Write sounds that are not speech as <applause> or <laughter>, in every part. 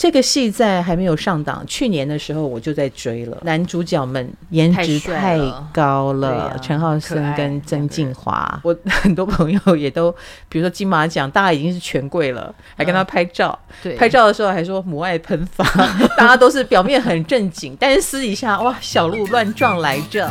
这个戏在还没有上档，去年的时候我就在追了。男主角们颜值太高了，陈浩森跟曾敬华，我 <laughs> 很多朋友也都，比如说金马奖，大家已经是权贵了，还跟他拍照。对，拍照的时候还说母爱喷发，<laughs> 大家都是表面很正经，但是私底下哇，小鹿乱撞来着。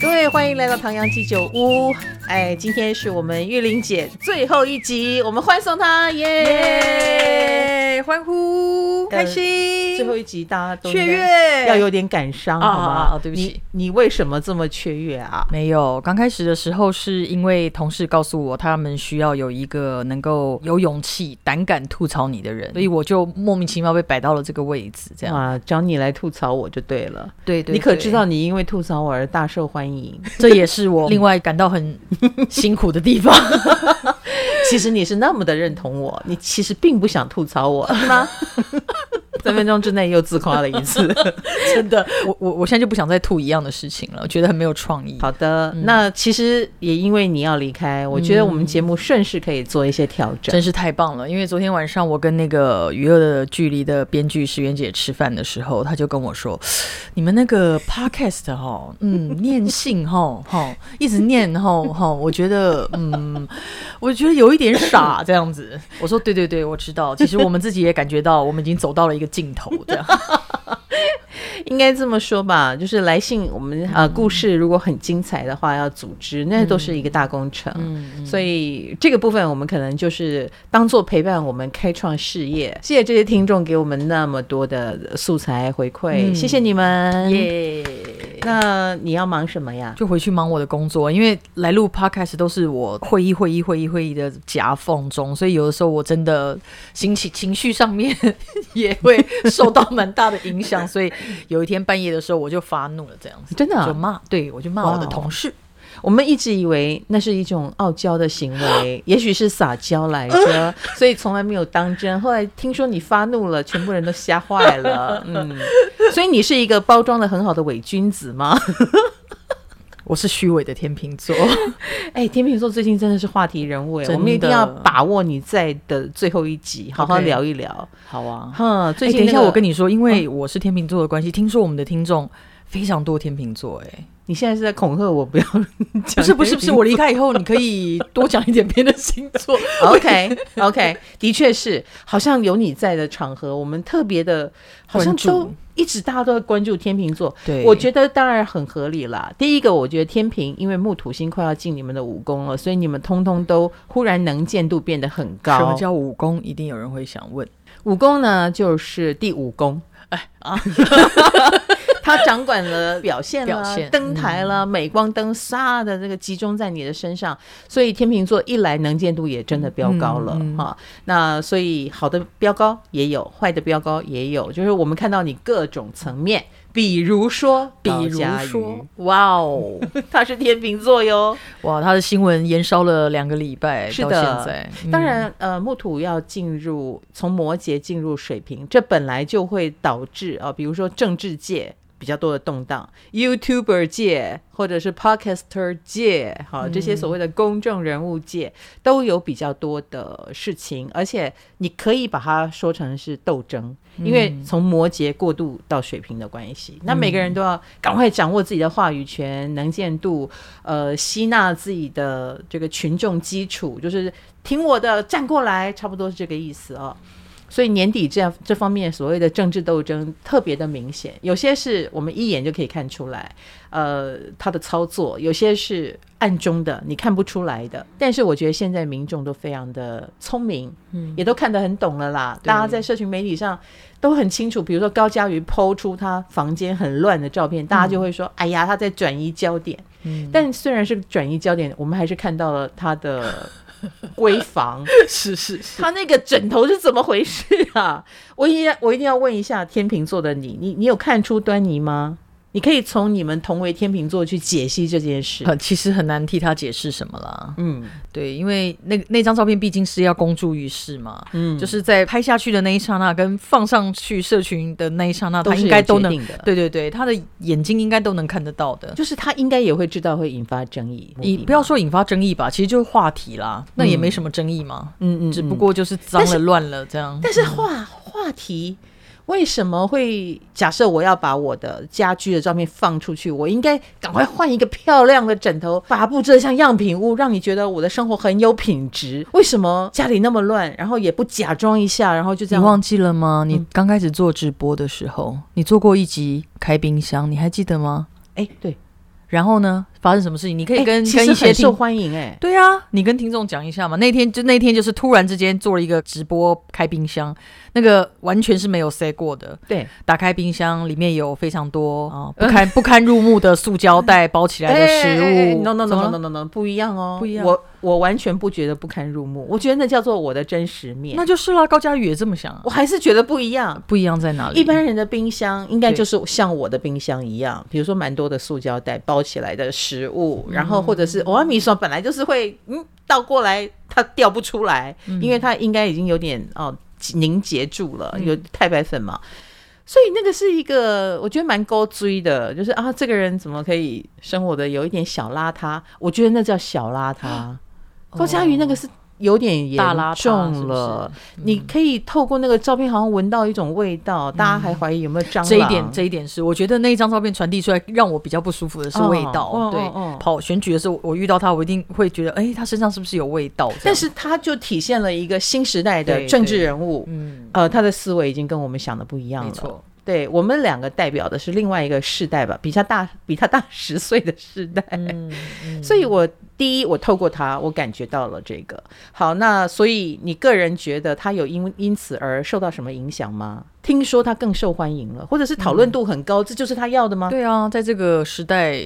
各位，欢迎来到唐阳鸡酒屋。哎，今天是我们玉玲姐最后一集，我们欢送她，耶！欢呼，开心。最后一集大家都雀跃，要有点感伤，好吗？哦，对不起，你为什么这么雀跃啊？没有，刚开始的时候是因为同事告诉我，他们需要有一个能够有勇气、胆敢吐槽你的人，所以我就莫名其妙被摆到了这个位置，这样啊，找你来吐槽我就对了。对对，你可知道，你因为吐槽我而大受欢迎。这也是我 <laughs> 另外感到很 <laughs> 辛苦的地方。<laughs> 其实你是那么的认同我，你其实并不想吐槽我，是吗？三分钟之内又自夸了一次，<laughs> 真的，我我我现在就不想再吐一样的事情了，我觉得很没有创意。好的，嗯、那其实也因为你要离开，我觉得我们节目顺势可以做一些调整，嗯、真是太棒了。因为昨天晚上我跟那个《娱乐的距离》的编剧石原姐吃饭的时候，她就跟我说：“你们那个 podcast 哈，嗯，念信哈，哈，一直念哈哈，我觉得嗯，我觉得有一点傻这样子。”我说：“对对对，我知道。其实我们自己也感觉到，我们已经走到了一个。”镜头这样，<laughs> <laughs> 应该这么说吧，就是来信我们呃故事如果很精彩的话，要组织那都是一个大工程，嗯、所以这个部分我们可能就是当做陪伴我们开创事业。谢谢这些听众给我们那么多的素材回馈，嗯、谢谢你们耶。那你要忙什么呀？就回去忙我的工作，因为来录 podcast 都是我会议、会议、会议、会议的夹缝中，所以有的时候我真的心情情绪上面 <laughs> 也会受到蛮大的影响。所以有一天半夜的时候，我就发怒了，这样子真的、啊、就骂，对我就骂我的同事。我们一直以为那是一种傲娇的行为，<laughs> 也许是撒娇来着，<laughs> 所以从来没有当真。后来听说你发怒了，全部人都吓坏了。嗯，<laughs> 所以你是一个包装的很好的伪君子吗？我是虚伪的天秤座。<laughs> 哎，天秤座最近真的是话题人物哎，我们一定要把握你在的最后一集，好好聊一聊。Okay. 好啊，哼，最近、那个、等一下我跟你说，因为我是天秤座的关系，听说我们的听众非常多天秤座，哎。你现在是在恐吓我，不要讲？不是不是不是，我离开以后，你可以多讲一点别的星座。<laughs> OK OK，的确是，好像有你在的场合，我们特别的，好像都一直大家都在关注天秤座。对，我觉得当然很合理啦。第一个，我觉得天秤因为木土星快要进你们的五宫了，所以你们通通都忽然能见度变得很高。什么叫五宫？一定有人会想问。五宫呢，就是第五宫。哎啊。<laughs> <laughs> 他掌管了表现了，现登台了，嗯、镁光灯唰的这个集中在你的身上，所以天秤座一来能见度也真的飙高了哈、嗯嗯哦。那所以好的飙高也有，坏的飙高也有，就是我们看到你各种层面，比如说，比如说，哇哦，<laughs> 他是天秤座哟，哇，他的新闻延烧了两个礼拜，是的，到现在。当然，呃，木土要进入从摩羯进入水瓶，这本来就会导致啊、呃，比如说政治界。比较多的动荡，YouTuber 界或者是 Podcaster 界，好，这些所谓的公众人物界都有比较多的事情，而且你可以把它说成是斗争，因为从摩羯过渡到水瓶的关系，那每个人都要赶快掌握自己的话语权、能见度，呃，吸纳自己的这个群众基础，就是听我的，站过来，差不多是这个意思啊。所以年底这样这方面所谓的政治斗争特别的明显，有些是我们一眼就可以看出来，呃，他的操作；有些是暗中的，你看不出来的。但是我觉得现在民众都非常的聪明，嗯，也都看得很懂了啦。大家在社群媒体上都很清楚，比如说高嘉瑜 PO 出他房间很乱的照片，大家就会说：“哎呀，他在转移焦点。”嗯，但虽然是转移焦点，我们还是看到了他的。<laughs> 闺房是是是，他那个枕头是怎么回事啊？我一定要我一定要问一下天秤座的你，你你有看出端倪吗？你可以从你们同为天秤座去解析这件事。<laughs> 其实很难替他解释什么啦。嗯，对，因为那那张照片毕竟是要公诸于世嘛。嗯，就是在拍下去的那一刹那，跟放上去社群的那一刹那，他应该都能。对对对，他的眼睛应该都能看得到的。就是他应该也会知道会引发争议。你不要说引发争议吧，其实就是话题啦。那也没什么争议嘛。嗯嗯，只不过就是脏了乱了这样。但是话话题。为什么会假设我要把我的家居的照片放出去？我应该赶快换一个漂亮的枕头，把它布置得像样品屋，让你觉得我的生活很有品质。为什么家里那么乱，然后也不假装一下，然后就这样？你忘记了吗？你刚开始做直播的时候，嗯、你做过一集开冰箱，你还记得吗？哎，对。然后呢？发生什么事情？你可以跟、欸、跟一些受欢迎哎、欸，对啊，你跟听众讲一下嘛。那天就那天就是突然之间做了一个直播开冰箱，那个完全是没有 say 过的。对，打开冰箱里面有非常多啊、哦、不堪 <laughs> 不堪入目的塑胶袋包起来的食物。欸、no no no no no no no 不一样哦，不一样。我我完全不觉得不堪入目，我觉得那叫做我的真实面。那就是啦，高佳宇也这么想、啊。我还是觉得不一样，不一样在哪里？一般人的冰箱应该就是像我的冰箱一样，比如说蛮多的塑胶袋包起来的食物，然后。或者是欧阿米说本来就是会嗯倒过来它掉不出来，嗯、因为它应该已经有点哦凝结住了，有太白粉嘛，嗯、所以那个是一个我觉得蛮高追的，就是啊这个人怎么可以生活的有一点小邋遢？我觉得那叫小邋遢。高佳瑜那个是。有点严重了，是是嗯、你可以透过那个照片，好像闻到一种味道，嗯、大家还怀疑有没有蟑螂。这一点，这一点是我觉得那一张照片传递出来，让我比较不舒服的是味道。哦、对，哦哦、跑选举的时候，我遇到他，我一定会觉得，哎、欸，他身上是不是有味道？但是他就体现了一个新时代的政治人物，嗯，呃，他的思维已经跟我们想的不一样了。没错。对，我们两个代表的是另外一个世代吧，比他大比他大十岁的世代，嗯嗯、<laughs> 所以我第一，我透过他，我感觉到了这个。好，那所以你个人觉得他有因因此而受到什么影响吗？听说他更受欢迎了，或者是讨论度很高，嗯、这就是他要的吗？对啊，在这个时代，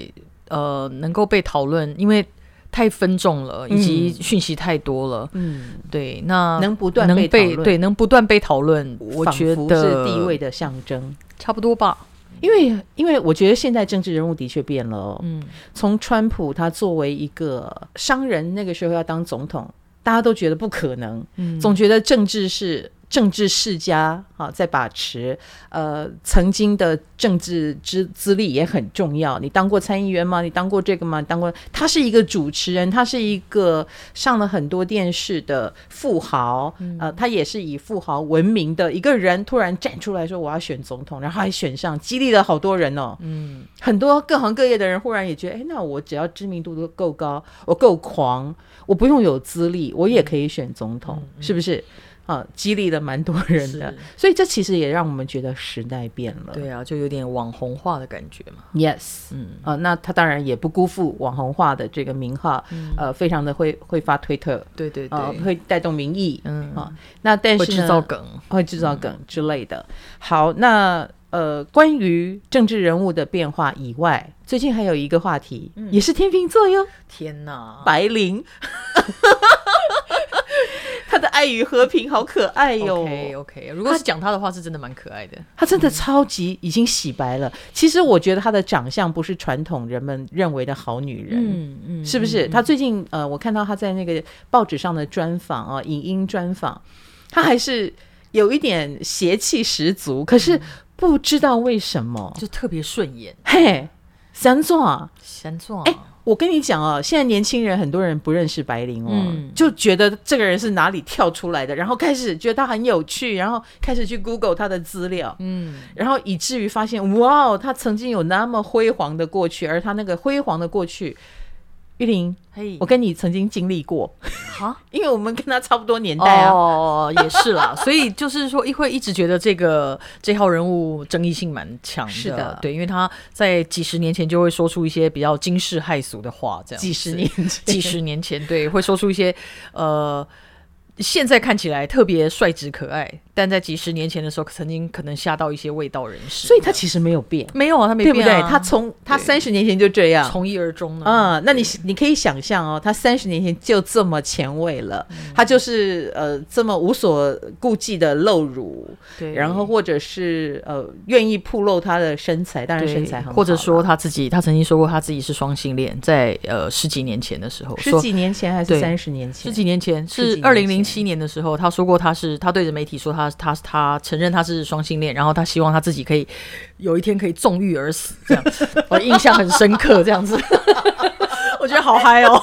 呃，能够被讨论，因为。太分众了，以及讯息太多了。嗯，对，那能不断被对，能不断被讨论，我觉得是地位的象征，差不多吧。因为，因为我觉得现在政治人物的确变了哦。嗯，从川普他作为一个商人，那个时候要当总统，大家都觉得不可能，嗯，总觉得政治是。政治世家啊，在把持，呃，曾经的政治资资历也很重要。你当过参议员吗？你当过这个吗？你当过？他是一个主持人，他是一个上了很多电视的富豪，嗯、呃，他也是以富豪闻名的一个人。突然站出来说我要选总统，然后还选上，激励了好多人哦。嗯，很多各行各业的人忽然也觉得，哎，那我只要知名度都够高，我够狂，我不用有资历，我也可以选总统，嗯、是不是？啊，激励了蛮多人的，所以这其实也让我们觉得时代变了。对啊，就有点网红化的感觉嘛。Yes，嗯，啊，那他当然也不辜负网红化的这个名号，嗯、呃，非常的会会发推特，对对对，呃、会带动民意，嗯啊，那但是会制造梗，会制造梗之类的。嗯、好，那呃，关于政治人物的变化以外，最近还有一个话题，嗯、也是天秤座哟。天哪，白灵。<laughs> 他的爱与和平好可爱哟。OK OK，如果是讲他的话，是真的蛮可爱的。他真的超级已经洗白了。其实我觉得他的长相不是传统人们认为的好女人，嗯嗯，是不是？他最近呃，我看到他在那个报纸上的专访啊，影音专访，他还是有一点邪气十足。可是不知道为什么，就特别顺眼。嘿，三壮，三座，哎。我跟你讲哦，现在年轻人很多人不认识白灵哦，嗯、就觉得这个人是哪里跳出来的，然后开始觉得他很有趣，然后开始去 Google 他的资料，嗯，然后以至于发现，哇哦，他曾经有那么辉煌的过去，而他那个辉煌的过去。玉玲.我跟你曾经经历过，哈？<laughs> 因为我们跟他差不多年代啊，哦，oh, 也是啦，<laughs> 所以就是说，一会一直觉得这个这号人物争议性蛮强的，是的，对，因为他在几十年前就会说出一些比较惊世骇俗的话，这样，几十年前，几十年前，对，会说出一些呃。现在看起来特别率直可爱。但在几十年前的时候，曾经可能吓到一些味道人士，所以他其实没有变，没有啊，他没变、啊，对不对？他从他三十年前就这样，从一而终呢。嗯，那你你可以想象哦，他三十年前就这么前卫了，嗯、他就是呃这么无所顾忌的露乳，对，然后或者是呃愿意暴露他的身材，当然身材很好，或者说他自己，他曾经说过他自己是双性恋，在呃十几年前的时候，十几年前还是三十年前？十几年前是二零零七年的时候，他说过他是他对着媒体说他他他。承认他是双性恋，然后他希望他自己可以有一天可以纵欲而死，这样我印象很深刻。这样子，<laughs> 我觉得好嗨哦！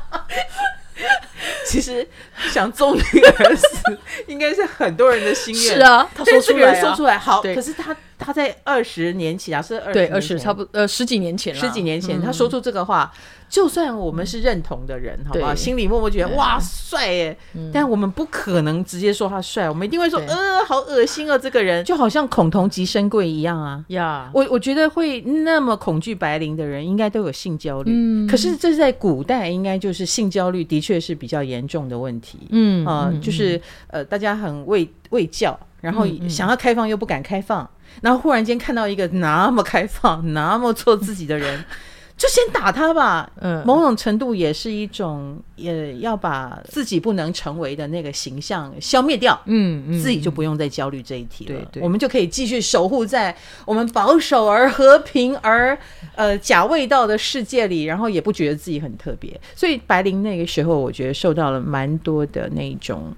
<laughs> 其实想纵欲而死，应该是很多人的心愿。是啊，他说出来、啊，说出来好。可是他他在二十年前啊，是二十对二十差不多呃十几年前，十几年前、嗯、他说出这个话。就算我们是认同的人，嗯、好不好？心里默默觉得哇帅耶、嗯，但我们不可能直接说他帅，我们一定会说呃好恶心啊，这个人就好像恐同即深贵一样啊呀！我我觉得会那么恐惧白灵的人，应该都有性焦虑。嗯，可是这是在古代，应该就是性焦虑的确是比较严重的问题。嗯啊、呃，就是呃大家很畏畏教，然后想要开放又不敢开放，然后忽然间看到一个那么开放、那么做自己的人。就先打他吧，嗯，某种程度也是一种，也要把自己不能成为的那个形象消灭掉，嗯，嗯，自己就不用再焦虑这一题了，对对，我们就可以继续守护在我们保守而和平而呃假味道的世界里，然后也不觉得自己很特别。所以白灵那个时候，我觉得受到了蛮多的那种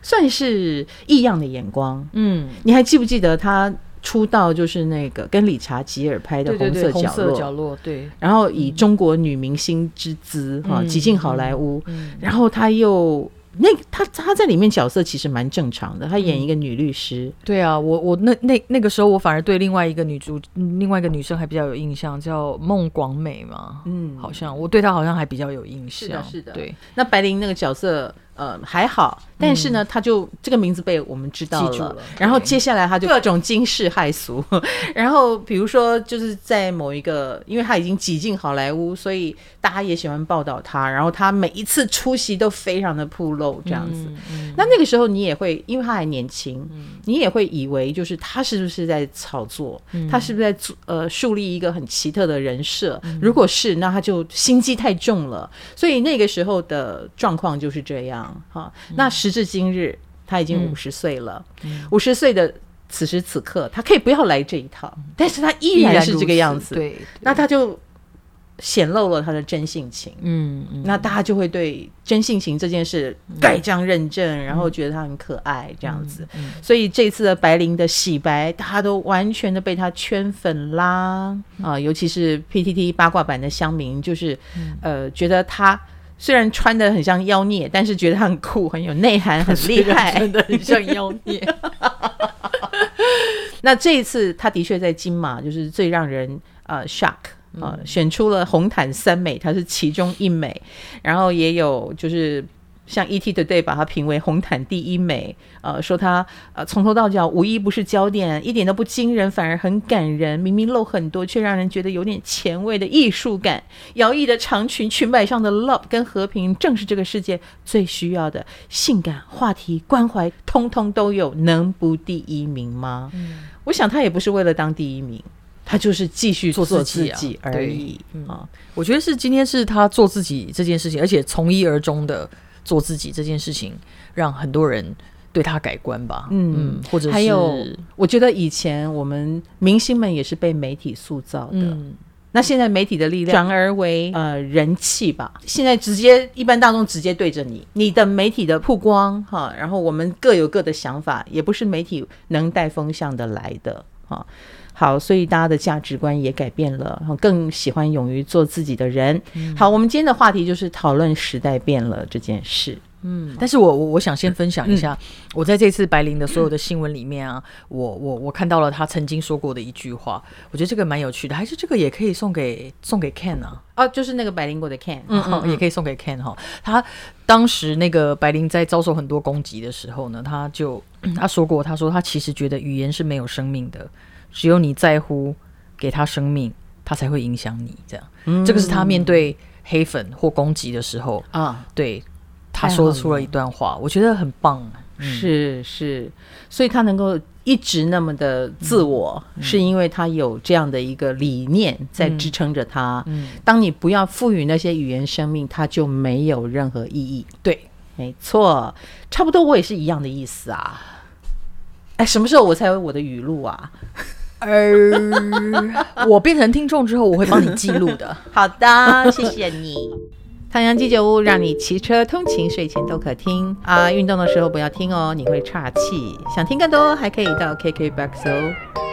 算是异样的眼光，嗯，你还记不记得他？出道就是那个跟理查吉尔拍的红色角落，对对对，红色角落，对。然后以中国女明星之姿哈挤进好莱坞，嗯，然后她又那她她在里面角色其实蛮正常的，她演一个女律师。嗯、对啊，我我那那那个时候我反而对另外一个女主，另外一个女生还比较有印象，叫孟广美嘛，嗯，好像我对她好像还比较有印象。是的，是的，对。那白灵那个角色。呃，还好，但是呢，嗯、他就这个名字被我们知道了，然后接下来他就各种惊世骇俗，<laughs> 然后比如说就是在某一个，因为他已经挤进好莱坞，所以大家也喜欢报道他，然后他每一次出席都非常的暴露这样子。那那个时候你也会，因为他还年轻、嗯，你也会以为就是他是不是在炒作，嗯、他是不是在呃树立一个很奇特的人设、嗯？如果是，那他就心机太重了。所以那个时候的状况就是这样。好，那时至今日，他已经五十岁了。五十岁的此时此刻，他可以不要来这一套，但是他依然是这个样子。对，那他就显露了他的真性情。嗯，那大家就会对真性情这件事盖章认证，然后觉得他很可爱这样子。所以这次的白灵的洗白，大家都完全的被他圈粉啦。啊，尤其是 PTT 八卦版的乡民，就是呃，觉得他。虽然穿的很像妖孽，但是觉得他很酷，很有内涵，很厉害，真的很像妖孽。<laughs> 那这一次，他的确在金马就是最让人呃 shock 啊、呃，选出了红毯三美，它是其中一美，然后也有就是。像 ET Today 把她评为红毯第一美，呃，说她呃从头到脚无一不是焦点，一点都不惊人，反而很感人。明明露很多，却让人觉得有点前卫的艺术感。摇曳的长裙，裙摆上的 love 跟和平，正是这个世界最需要的。性感话题关怀，通通都有，能不第一名吗？嗯，我想他也不是为了当第一名，他就是继续做自己而已啊。嗯，我觉得是今天是他做自己这件事情，而且从一而终的。做自己这件事情，让很多人对他改观吧。嗯，或者是还有，我觉得以前我们明星们也是被媒体塑造的。嗯，那现在媒体的力量转而为呃人气吧。现在直接一般大众直接对着你，你的媒体的曝光哈，然后我们各有各的想法，也不是媒体能带风向的来的哈。好，所以大家的价值观也改变了，更喜欢勇于做自己的人。嗯。好，我们今天的话题就是讨论时代变了这件事。嗯，但是我我我想先分享一下，嗯，我在这次白灵的所有的新闻里面啊，嗯，我我我看到了他曾经说过的一句话，我觉得这个蛮有趣的，还是这个也可以送给送给 Ken 啊？哦，就是那个白灵果的 Ken，嗯，嗯，嗯，也可以送给 Ken 哈。他当时那个白灵在遭受很多攻击的时候呢，他就他说过，他说他其实觉得语言是没有生命的。只有你在乎，给他生命，他才会影响你。这样，嗯，这个是他面对黑粉或攻击的时候啊，对。他说出了一段话，我觉得很棒。嗯、是是，所以他能够一直那么的自我，嗯、是因为他有这样的一个理念在支撑着他。嗯嗯、当你不要赋予那些语言生命，它就没有任何意义。对，没错，差不多我也是一样的意思啊。哎，什么时候我才有我的语录啊？<laughs> 呃，<laughs> 我变成听众之后，我会帮你记录的。好的，谢谢你。唐阳鸡酒屋让你骑车通勤、睡前都可听啊，运动的时候不要听哦，你会岔气。想听更多，还可以到 KKBOX 哦。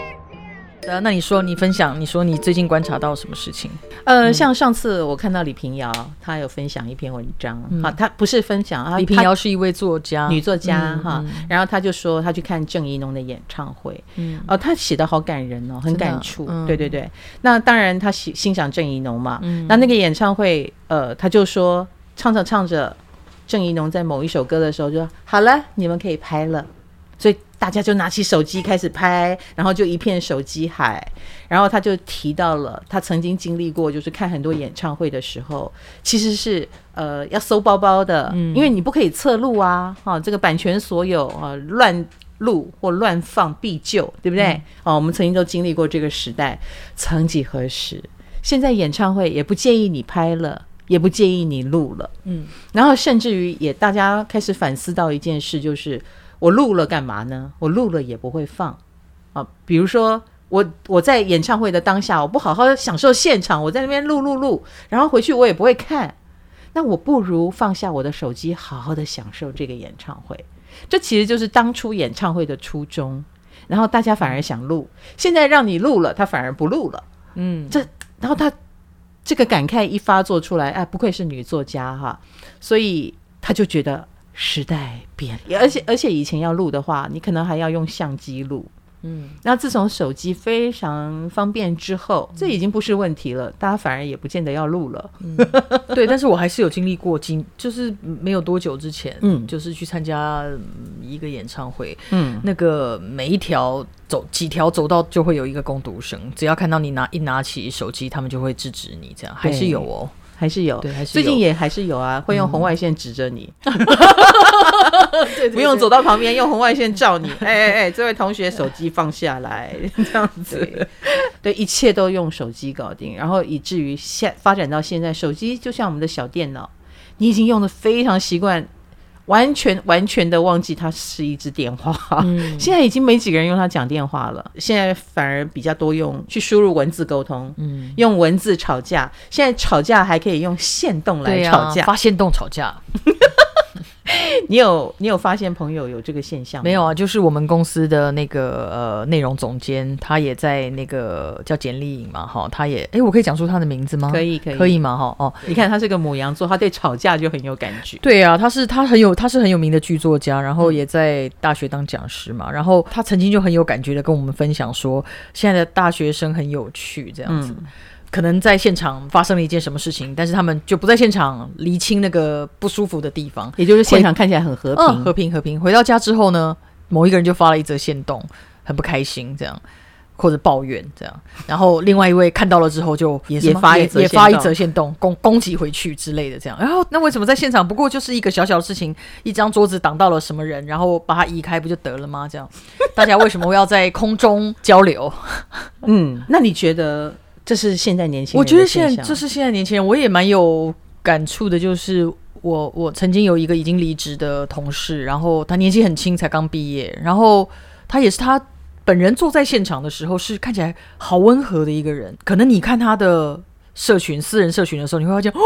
呃，那你说，你分享，你说你最近观察到什么事情？呃，像上次我看到李平遥，他有分享一篇文章，好，他不是分享啊，李平遥是一位作家，女作家哈，然后她就说她去看郑宜农的演唱会，嗯，哦，她写的好感人哦，很感触，对对对，那当然她欣欣赏郑宜农嘛，那那个演唱会，呃，她就说唱着唱着，郑宜农在某一首歌的时候就说好了，你们可以拍了，所以。大家就拿起手机开始拍，然后就一片手机海。然后他就提到了他曾经经历过，就是看很多演唱会的时候，其实是呃要搜包包的，嗯、因为你不可以侧录啊，哈、哦，这个版权所有啊，乱录或乱放必究，对不对？嗯、哦，我们曾经都经历过这个时代。曾几何时，现在演唱会也不介意你拍了，也不介意你录了，嗯，然后甚至于也大家开始反思到一件事，就是。我录了干嘛呢？我录了也不会放啊。比如说，我我在演唱会的当下，我不好好享受现场，我在那边录录录，然后回去我也不会看。那我不如放下我的手机，好好的享受这个演唱会。这其实就是当初演唱会的初衷。然后大家反而想录，现在让你录了，他反而不录了。嗯，这然后他这个感慨一发作出来，哎，不愧是女作家哈，所以他就觉得。时代变了，而且而且以前要录的话，你可能还要用相机录。嗯，那自从手机非常方便之后，这已经不是问题了，大家反而也不见得要录了。嗯、<laughs> 对，但是我还是有经历过，经就是没有多久之前，嗯，就是去参加一个演唱会，嗯，那个每一条走几条走道就会有一个攻读生，只要看到你拿一拿起手机，他们就会制止你，这样还是有哦。还是有，对，还是最近也还是有啊，会用红外线指着你，<laughs> <laughs> 不用走到旁边，用红外线照你。<laughs> 哎哎哎，这位同学手机放下来，这样子，对，对，一切都用手机搞定，然后以至于现发展到现在，手机就像我们的小电脑，你已经用的非常习惯。完全完全的忘记它是一支电话，嗯、<laughs> 现在已经没几个人用它讲电话了。现在反而比较多用去输入文字沟通，嗯、用文字吵架。现在吵架还可以用线动来吵架，啊、发线动吵架。<laughs> 你有你有发现朋友有这个现象吗？没有啊，就是我们公司的那个呃内容总监，他也在那个叫简丽颖嘛，哈，他也哎，我可以讲出他的名字吗？可以可以可以吗？哈哦，<laughs> 你看他是个母羊座，他对吵架就很有感觉。对啊，他是他很有他是很有名的剧作家，然后也在大学当讲师嘛，然后他曾经就很有感觉的跟我们分享说，现在的大学生很有趣这样子。嗯可能在现场发生了一件什么事情，但是他们就不在现场厘清那个不舒服的地方，也就是现场看起来很和平，嗯、和平和平。回到家之后呢，某一个人就发了一则线动，很不开心这样，或者抱怨这样。然后另外一位看到了之后就也，也发一则也发一则线动，攻攻击回去之类的这样。然后那为什么在现场不过就是一个小小的事情，一张桌子挡到了什么人，然后把它移开不就得了吗？这样大家为什么要在空中交流？<laughs> 嗯，那你觉得？这是现在年轻人，我觉得现在这是现在年轻人，我也蛮有感触的。就是我我曾经有一个已经离职的同事，然后他年纪很轻，才刚毕业，然后他也是他本人坐在现场的时候是看起来好温和的一个人。可能你看他的社群私人社群的时候，你会发现哦，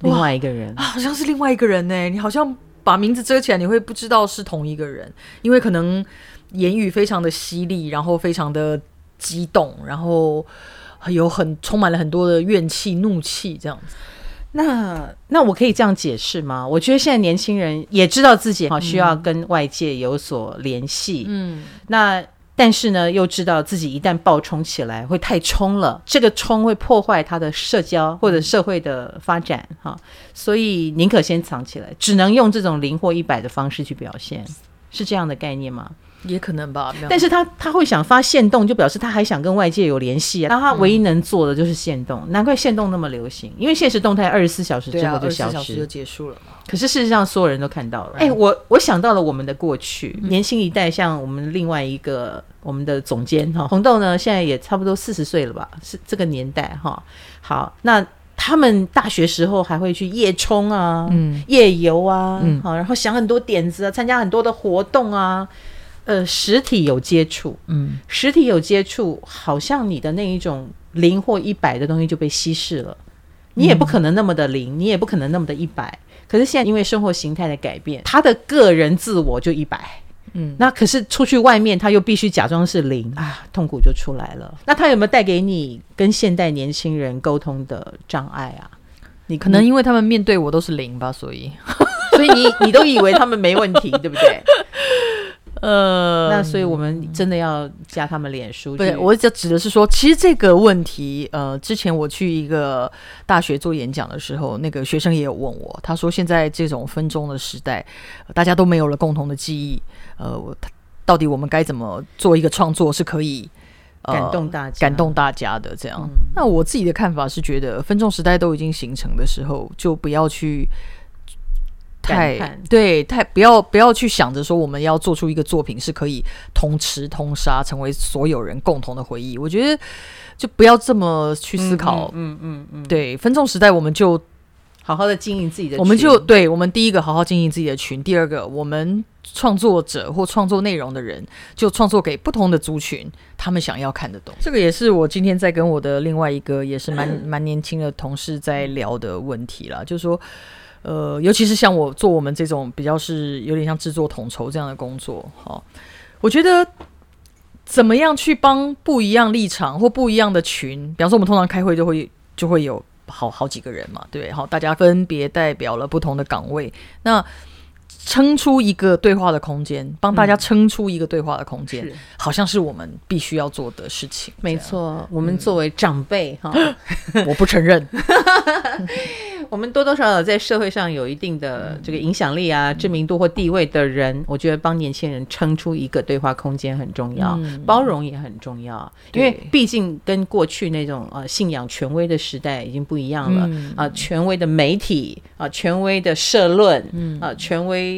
另外一个人啊，好像是另外一个人呢。你好像把名字遮起来，你会不知道是同一个人，因为可能言语非常的犀利，然后非常的激动，然后。有很充满了很多的怨气、怒气这样子。那那我可以这样解释吗？我觉得现在年轻人也知道自己哈需要跟外界有所联系，嗯，那但是呢又知道自己一旦爆冲起来会太冲了，这个冲会破坏他的社交或者社会的发展哈，所以宁可先藏起来，只能用这种零或一百的方式去表现，是这样的概念吗？也可能吧。<laughs> 但是他他会想发限动，就表示他还想跟外界有联系啊。那他唯一能做的就是限动，嗯、难怪限动那么流行，因为现实动态二十四小时之后就消失，啊、就结束了嘛。可是事实上，所有人都看到了。哎、欸，我我想到了我们的过去，嗯、年轻一代，像我们另外一个我们的总监哈红豆呢，现在也差不多四十岁了吧？是这个年代哈。好，那。他们大学时候还会去夜冲啊，嗯，夜游啊，嗯，好，然后想很多点子啊，参加很多的活动啊，呃，实体有接触，嗯，实体有接触，好像你的那一种零或一百的东西就被稀释了，你也不可能那么的零，你也不可能那么的一百，可是现在因为生活形态的改变，他的个人自我就一百。嗯，那可是出去外面，他又必须假装是零啊，痛苦就出来了。那他有没有带给你跟现代年轻人沟通的障碍啊？你可能因为他们面对我都是零吧，所以，<laughs> 所以你你都以为他们没问题，对不对？呃，那所以我们真的要加他们脸书。对，我就指的是说，其实这个问题，呃，之前我去一个大学做演讲的时候，那个学生也有问我，他说现在这种分钟的时代，大家都没有了共同的记忆。呃，到底我们该怎么做一个创作是可以、呃、感动大家、感动大家的？这样，嗯、那我自己的看法是觉得，分众时代都已经形成的时候，就不要去太对太不要不要去想着说我们要做出一个作品是可以通吃通杀，成为所有人共同的回忆。我觉得就不要这么去思考。嗯嗯嗯，对，分众时代我们就好好的经营自己的群，我们就对我们第一个好好经营自己的群，第二个我们。创作者或创作内容的人，就创作给不同的族群，他们想要看得懂。这个也是我今天在跟我的另外一个也是蛮 <clears throat> 蛮年轻的同事在聊的问题啦。就是说，呃，尤其是像我做我们这种比较是有点像制作统筹这样的工作，哈，我觉得怎么样去帮不一样立场或不一样的群，比方说我们通常开会就会就会有好好几个人嘛，对，好，大家分别代表了不同的岗位，那。撑出一个对话的空间，帮大家撑出一个对话的空间，嗯、好像是我们必须要做的事情。没错，我们作为长辈哈，嗯、<laughs> 我不承认。<laughs> 我们多多少少在社会上有一定的这个影响力啊、嗯、知名度或地位的人，我觉得帮年轻人撑出一个对话空间很重要，嗯、包容也很重要。因为毕竟跟过去那种呃信仰权威的时代已经不一样了啊、权威的媒体啊、呃，权威的社论啊、权威。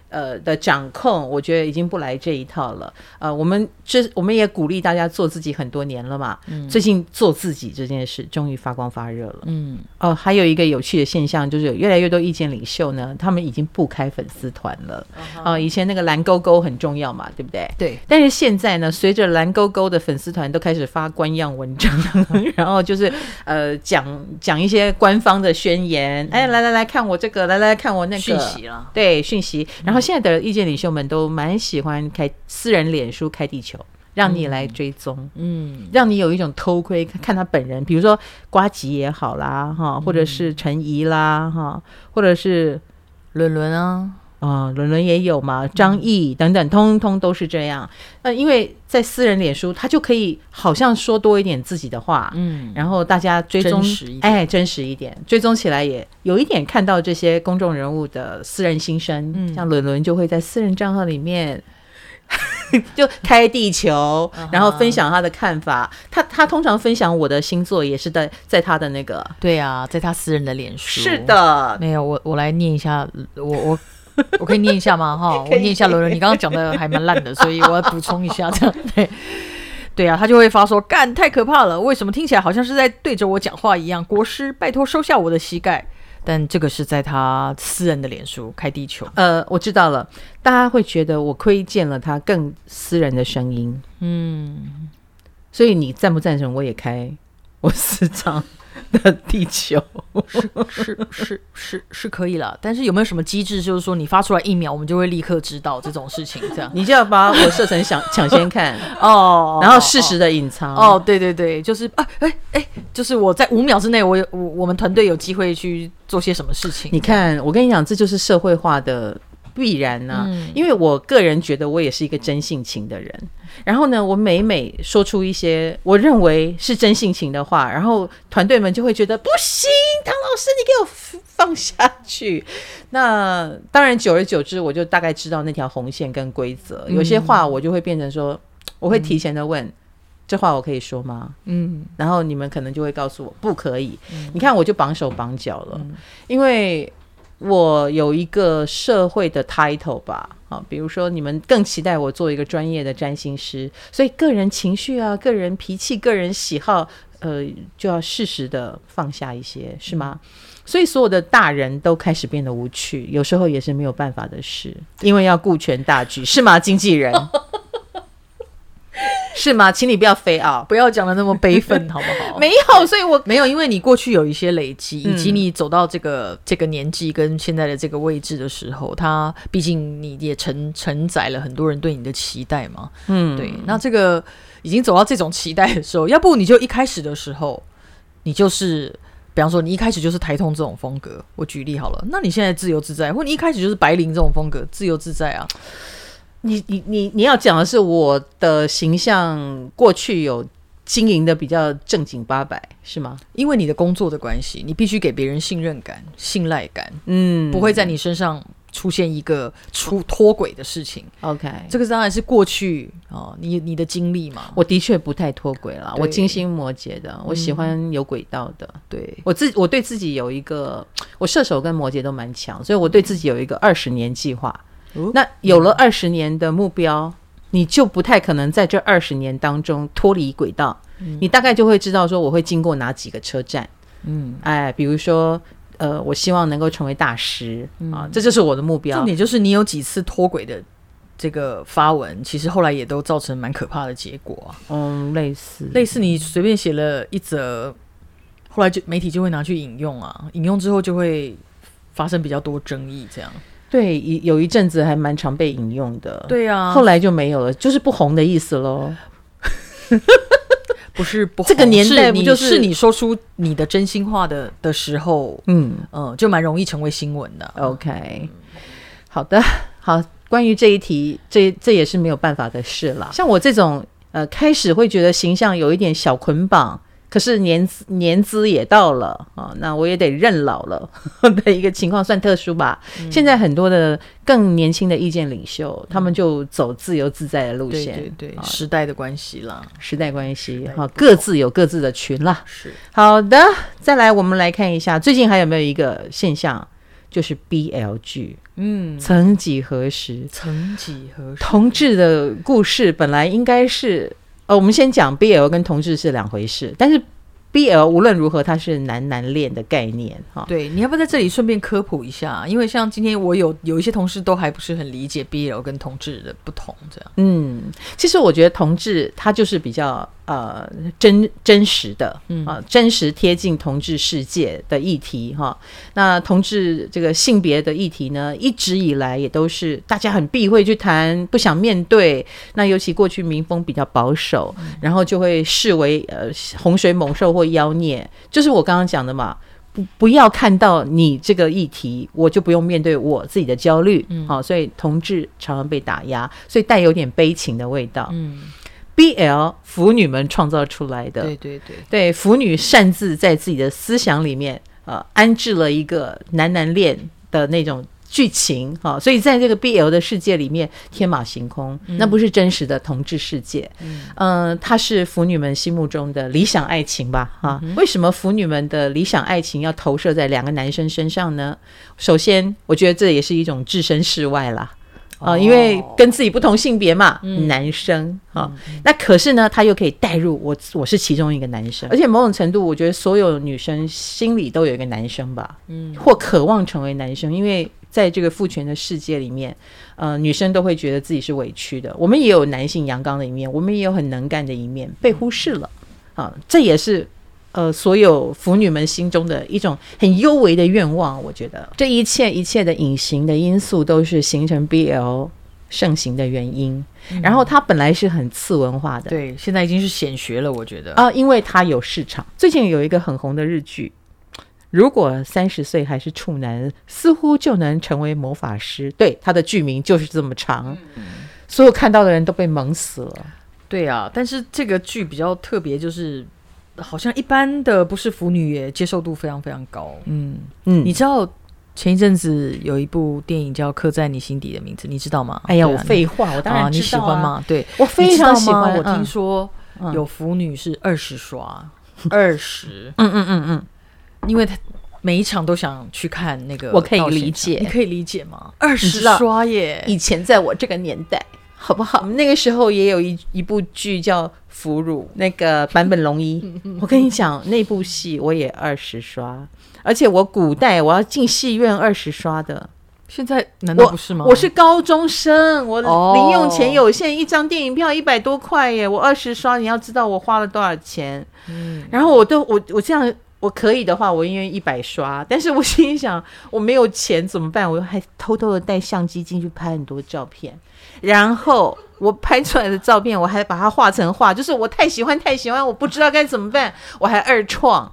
呃的掌控，我觉得已经不来这一套了。呃，我们这我们也鼓励大家做自己很多年了嘛。嗯。最近做自己这件事终于发光发热了。嗯。哦、呃，还有一个有趣的现象，就是有越来越多意见领袖呢，他们已经不开粉丝团了。哦、呃。以前那个蓝勾勾很重要嘛，对不对？对。但是现在呢，随着蓝勾勾的粉丝团都开始发官样文章，<laughs> 然后就是呃讲讲一些官方的宣言。哎，来来来看我这个，来来看我那个讯息了。对，讯息，然后。现在的意见领袖们都蛮喜欢开私人脸书开地球，让你来追踪，嗯，让你有一种偷窥看他本人，比如说瓜吉也好啦，哈，或者是陈怡啦，哈，或者是伦伦啊。啊，伦伦、嗯、也有嘛，张毅等等，通通都是这样。呃，因为在私人脸书，他就可以好像说多一点自己的话，嗯，然后大家追踪，哎，真实一点，追踪起来也有一点看到这些公众人物的私人心声。嗯，像伦伦就会在私人账号里面 <laughs> 就开地球，然后分享他的看法。Uh huh. 他他通常分享我的星座也是在在他的那个，对啊，在他私人的脸书。是的，没有我我来念一下，我我。<laughs> 我可以念一下吗？哈，我念一下伦伦，你刚刚讲的还蛮烂的，所以我要补充一下，这样对，<laughs> 对啊，他就会发说，干太可怕了，为什么听起来好像是在对着我讲话一样？国师，拜托收下我的膝盖。但这个是在他私人的脸书开地球。呃，我知道了，大家会觉得我窥见了他更私人的声音，嗯，所以你赞不赞成我也开我私账？的地球是是是是是可以了，但是有没有什么机制，就是说你发出来一秒，我们就会立刻知道这种事情？这样 <laughs> 你就要把我设成想抢先看哦，然后适时的隐藏哦，对对对，就是啊，哎哎，就是我在五秒之内，我有我我们团队有机会去做些什么事情？你看，我跟你讲，这就是社会化的必然呢、啊，嗯、因为我个人觉得我也是一个真性情的人。然后呢，我每每说出一些我认为是真性情的话，然后团队们就会觉得不行，唐老师你给我放下去。那当然，久而久之，我就大概知道那条红线跟规则。有些话我就会变成说，我会提前的问。嗯这话我可以说吗？嗯，然后你们可能就会告诉我不可以。嗯、你看，我就绑手绑脚了，嗯、因为我有一个社会的 title 吧。啊，比如说你们更期待我做一个专业的占星师，所以个人情绪啊、个人脾气、个人喜好，呃，就要适时的放下一些，是吗？嗯、所以所有的大人都开始变得无趣，有时候也是没有办法的事，因为要顾全大局，是吗？经纪人。<laughs> 是吗？请你不要飞啊！不要讲的那么悲愤，好不好？<laughs> 没有，所以我没有，因为你过去有一些累积，以及你走到这个这个年纪跟现在的这个位置的时候，他毕竟你也承承载了很多人对你的期待嘛。嗯，对。那这个已经走到这种期待的时候，要不你就一开始的时候，你就是，比方说你一开始就是台通这种风格，我举例好了。那你现在自由自在，或你一开始就是白灵这种风格，自由自在啊。你你你你要讲的是我的形象过去有经营的比较正经八百是吗？因为你的工作的关系，你必须给别人信任感、信赖感，嗯，不会在你身上出现一个出脱轨的事情。OK，这个当然是过去哦，你你的经历嘛。我的确不太脱轨了，我金星摩羯的，我喜欢有轨道的。嗯、对我自我对自己有一个，我射手跟摩羯都蛮强，所以我对自己有一个二十年计划。那有了二十年的目标，嗯、你就不太可能在这二十年当中脱离轨道。嗯、你大概就会知道说我会经过哪几个车站。嗯，哎，比如说，呃，我希望能够成为大师、嗯、啊，这就是我的目标。重点就是你有几次脱轨的这个发文，其实后来也都造成蛮可怕的结果、啊。嗯，类似类似你随便写了一则，后来就媒体就会拿去引用啊，引用之后就会发生比较多争议，这样。对，一有一阵子还蛮常被引用的。对啊，后来就没有了，就是不红的意思喽。<laughs> 不是不红，这个年代不就是是你说出你的真心话的的时候，嗯嗯，就蛮容易成为新闻的。OK，好的，好，关于这一题，这这也是没有办法的事了。像我这种呃，开始会觉得形象有一点小捆绑。可是年资年资也到了啊，那我也得认老了 <laughs> 的一个情况，算特殊吧。嗯、现在很多的更年轻的意见领袖，嗯、他们就走自由自在的路线，对对时代的关系啦，时代关系哈，各自有各自的群啦。是。好的，再来我们来看一下，最近还有没有一个现象，就是 BLG，，嗯，曾几何时，曾几何时，同志的故事本来应该是。呃，我们先讲 BL 跟同志是两回事，但是 BL 无论如何它是男男恋的概念哈。对，你要不要在这里顺便科普一下？因为像今天我有有一些同事都还不是很理解 BL 跟同志的不同，这样。嗯，其实我觉得同志他就是比较。呃，真真实的，嗯啊，真实贴近同志世界的议题哈。那同志这个性别的议题呢，一直以来也都是大家很避讳去谈，不想面对。那尤其过去民风比较保守，嗯、然后就会视为呃洪水猛兽或妖孽。就是我刚刚讲的嘛，不不要看到你这个议题，我就不用面对我自己的焦虑。嗯，好，所以同志常常被打压，所以带有点悲情的味道。嗯。BL 腐女们创造出来的，对对对，对腐女擅自在自己的思想里面，呃，安置了一个男男恋的那种剧情，哈、哦，所以在这个 BL 的世界里面天马行空，嗯、那不是真实的同志世界，嗯、呃，它是腐女们心目中的理想爱情吧，哈、嗯，为什么腐女们的理想爱情要投射在两个男生身上呢？首先，我觉得这也是一种置身事外啦。啊、呃，因为跟自己不同性别嘛，嗯、男生啊，那可是呢，他又可以带入我，我是其中一个男生，而且某种程度，我觉得所有女生心里都有一个男生吧，嗯，或渴望成为男生，因为在这个父权的世界里面，呃，女生都会觉得自己是委屈的。我们也有男性阳刚的一面，我们也有很能干的一面，被忽视了啊，这也是。呃，所有腐女们心中的一种很幽微的愿望，我觉得这一切一切的隐形的因素都是形成 BL 盛行的原因。嗯、然后它本来是很次文化的，对，现在已经是显学了，我觉得啊，因为它有市场。最近有一个很红的日剧，如果三十岁还是处男，似乎就能成为魔法师。对，它的剧名就是这么长，嗯、所有看到的人都被萌死了。对啊，但是这个剧比较特别，就是好像一般的不是腐女也接受度非常非常高。嗯嗯，你知道前一阵子有一部电影叫《刻在你心底的名字》，你知道吗？哎呀，我废话，我当然你喜欢吗？对，我非常喜欢。我听说有腐女是二十刷，<laughs> 二十，嗯嗯嗯嗯。因为他每一场都想去看那个，我可以理解，你可以理解吗？二十刷耶！以前在我这个年代，好不好？那个时候也有一一部剧叫《腐乳》，那个坂本龙一。<laughs> 我跟你讲，那部戏我也二十刷，而且我古代我要进戏院二十刷的。现在难道不是吗？我，我是高中生，我零用钱有限，一张电影票一百多块耶，我二十刷，你要知道我花了多少钱。嗯，然后我都我我这样。我可以的话，我愿意一百刷。但是我心里想，我没有钱怎么办？我还偷偷的带相机进去拍很多照片，然后我拍出来的照片，我还把它画成画，就是我太喜欢太喜欢，我不知道该怎么办，我还二创，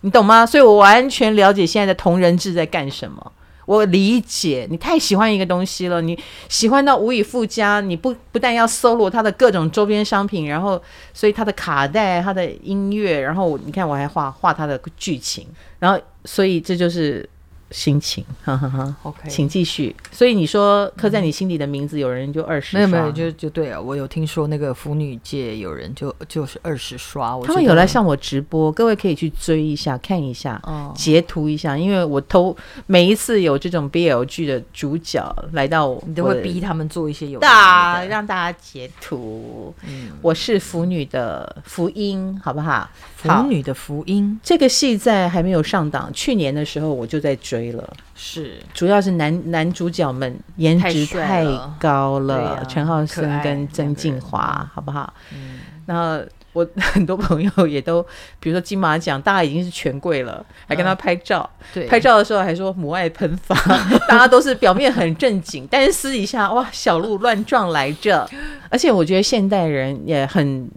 你懂吗？所以我完全了解现在的同人志在干什么。我理解你太喜欢一个东西了，你喜欢到无以复加。你不不但要搜罗它的各种周边商品，然后所以它的卡带、它的音乐，然后你看我还画画它的剧情，然后所以这就是。心情，<laughs> 哈哈哈。OK，请继续。所以你说刻在你心底的名字，有人就二十刷，没有没有，就就对啊。我有听说那个腐女界有人就就是二十刷，他们有来向我直播，各位可以去追一下，看一下，哦、截图一下，因为我偷每一次有这种 BL 剧的主角来到我，你都会逼他们做一些有大让大家截图。嗯，我是腐女的福音，好不好？腐女的福音，这个戏在还没有上档，去年的时候我就在追。了，是。主要是男男主角们颜值太高了，陈浩森跟曾敬华，好不好？嗯，然后我 <laughs> 很多朋友也都，比如说金马奖，大家已经是权贵了，还跟他拍照，对，拍照的时候还说母爱喷发，<laughs> 大家都是表面很正经，但是私底下哇，小鹿乱撞来着。而且我觉得现代人也很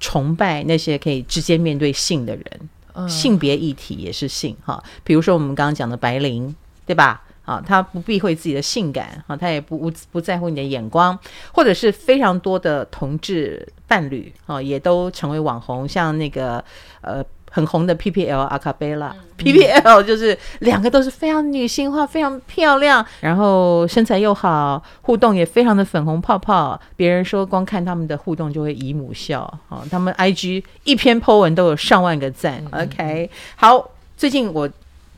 崇拜那些可以直接面对性的人。性别议题也是性哈，比如说我们刚刚讲的白灵，对吧？啊，他不避讳自己的性感啊，他也不不不在乎你的眼光，或者是非常多的同志伴侣啊，也都成为网红，像那个呃。很红的 PPL 阿卡贝拉，PPL 就是两个都是非常女性化、非常漂亮，然后身材又好，互动也非常的粉红泡泡。别人说光看他们的互动就会姨母笑啊，他们 IG 一篇 po 文都有上万个赞。OK，好，最近我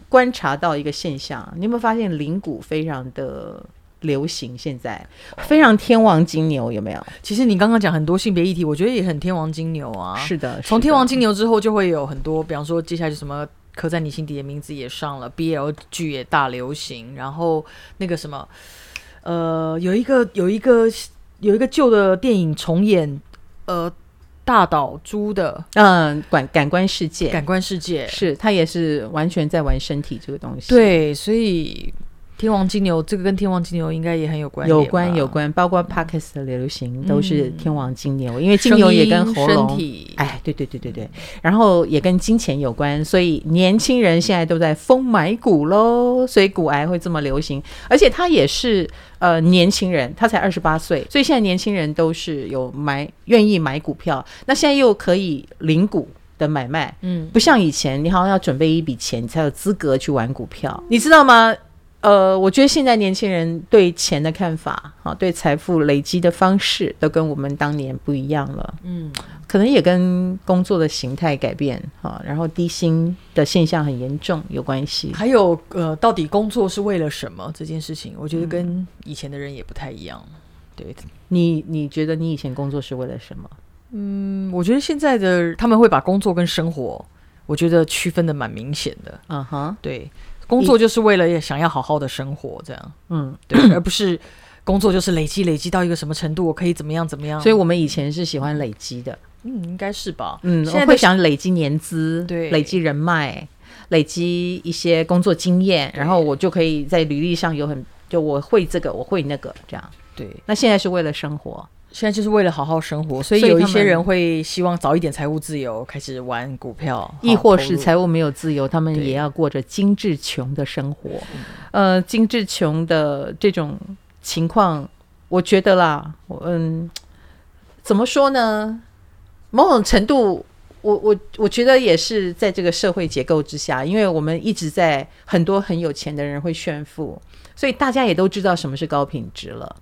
观察到一个现象，你有没有发现灵谷非常的？流行现在非常天王金牛，有没有？其实你刚刚讲很多性别议题，我觉得也很天王金牛啊。是的，从天王金牛之后就会有很多，比方说接下来就什么刻在你心底的名字也上了，BL 剧也大流行，然后那个什么，呃，有一个有一个有一个旧的电影重演，呃，大岛猪的，嗯，感感官世界，感官世界是他也是完全在玩身体这个东西，对，所以。天王金牛，这个跟天王金牛应该也很有关。有关有关，包括 Podcast 的流行都是天王金牛，嗯、因为金牛也跟喉咙，哎，对对对对对，然后也跟金钱有关，所以年轻人现在都在疯买股喽，所以股癌会这么流行，而且他也是呃年轻人，他才二十八岁，所以现在年轻人都是有买愿意买股票，那现在又可以零股的买卖，嗯，不像以前，你好像要准备一笔钱，你才有资格去玩股票，你知道吗？呃，我觉得现在年轻人对钱的看法，啊，对财富累积的方式，都跟我们当年不一样了。嗯，可能也跟工作的形态改变，啊，然后低薪的现象很严重有关系。还有，呃，到底工作是为了什么这件事情，我觉得跟以前的人也不太一样。嗯、对，你你觉得你以前工作是为了什么？嗯，我觉得现在的他们会把工作跟生活，我觉得区分的蛮明显的。嗯哼，对。工作就是为了想要好好的生活，这样，嗯，对，<clears throat> 而不是工作就是累积累积到一个什么程度，我可以怎么样怎么样。所以我们以前是喜欢累积的，嗯，应该是吧，嗯，现在会想累积年资，对，累积人脉，累积一些工作经验，然后我就可以在履历上有很，就我会这个，我会那个，这样，对。那现在是为了生活，现在就是为了好好生活，所以有一些人会希望早一点财务自由，开始玩股票，<laughs> 亦或是财务没有自由，他们也要过着精致穷的生活。呃，精致穷的这种情况，我觉得啦，嗯，怎么说呢？某种程度，我我我觉得也是在这个社会结构之下，因为我们一直在很多很有钱的人会炫富，所以大家也都知道什么是高品质了。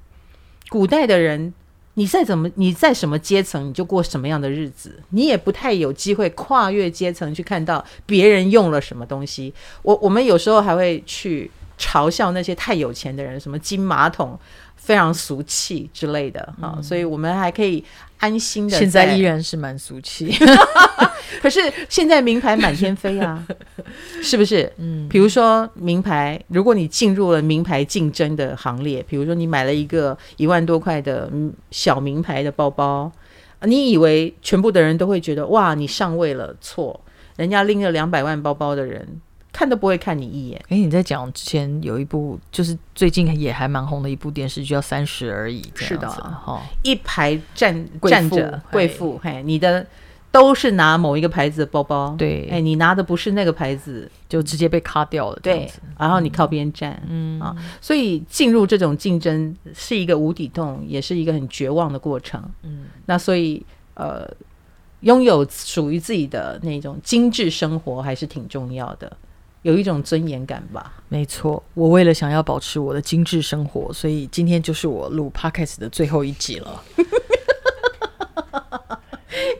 古代的人。你再怎么，你在什么阶层，你就过什么样的日子，你也不太有机会跨越阶层去看到别人用了什么东西。我我们有时候还会去嘲笑那些太有钱的人，什么金马桶。非常俗气之类的哈、嗯，所以我们还可以安心的。现在依然是蛮俗气，<laughs> <laughs> <laughs> <laughs> 可是现在名牌满天飞啊，<laughs> 是不是？嗯，比如说名牌，如果你进入了名牌竞争的行列，比如说你买了一个一万多块的小名牌的包包，你以为全部的人都会觉得哇，你上位了？错，人家拎了两百万包包的人。看都不会看你一眼。哎，你在讲之前有一部，就是最近也还蛮红的一部电视剧，叫《三十而已》。是的，哈，一排站站着贵妇，嘿，你的都是拿某一个牌子的包包，对，哎，你拿的不是那个牌子，就直接被卡掉了，对。然后你靠边站，嗯啊，所以进入这种竞争是一个无底洞，也是一个很绝望的过程。嗯，那所以呃，拥有属于自己的那种精致生活还是挺重要的。有一种尊严感吧。没错，我为了想要保持我的精致生活，所以今天就是我录 Podcast 的最后一集了。<laughs>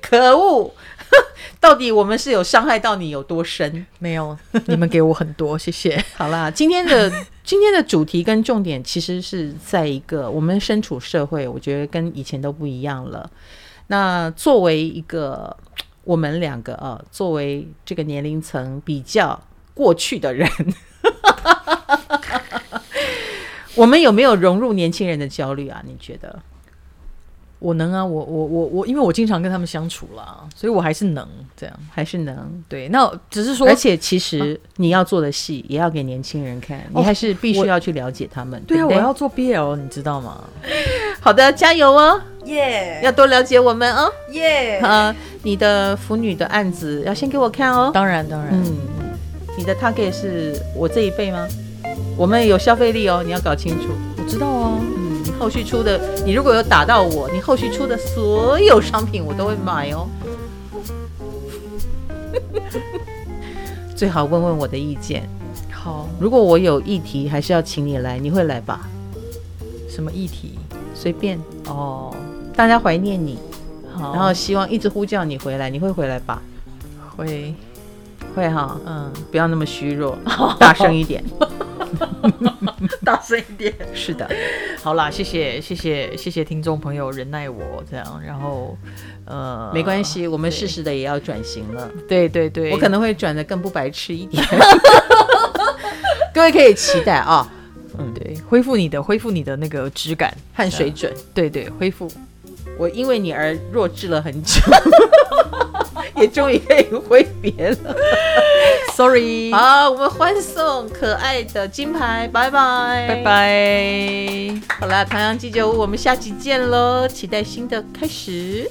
可恶！<laughs> 到底我们是有伤害到你有多深？没有，你们给我很多，谢谢。<laughs> 好啦，今天的 <laughs> 今天的主题跟重点其实是在一个我们身处社会，我觉得跟以前都不一样了。那作为一个我们两个啊，作为这个年龄层比较。过去的人，我们有没有融入年轻人的焦虑啊？你觉得？我能啊，我我我我，因为我经常跟他们相处啦，所以我还是能这样，还是能。对，那只是说，而且其实你要做的戏也要给年轻人看，你还是必须要去了解他们。对啊，对对，我要做 BL，你知道吗？<laughs> 好的，加油哦，耶！要多了解我们哦，耶！啊，你的腐女的案子要先给我看哦，当然当然，嗯。你的 target 是我这一辈吗？我们有消费力哦，你要搞清楚。我知道啊，后续出的，你如果有打到我，你后续出的所有商品我都会买哦。<laughs> 最好问问我的意见。好，如果我有议题，还是要请你来，你会来吧？什么议题？随便哦。大家怀念你，好，然后希望一直呼叫你回来，你会回来吧？会。会哈，嗯，不要那么虚弱，<laughs> 大声一点，<laughs> 大声一点。是的，好啦，谢谢，谢谢，谢谢听众朋友忍耐我这样，然后，呃，没关系，我们适时的也要转型了。对对对，我可能会转的更不白痴一点，<laughs> <laughs> 各位可以期待啊、哦。嗯，对，恢复你的，恢复你的那个质感和水准。对对，恢复。我因为你而弱智了很久。<laughs> 也终于可以挥别了，Sorry。好，我们欢送可爱的金牌，拜拜，拜拜。好啦，唐阳鸡酒屋，我们下期见喽，期待新的开始。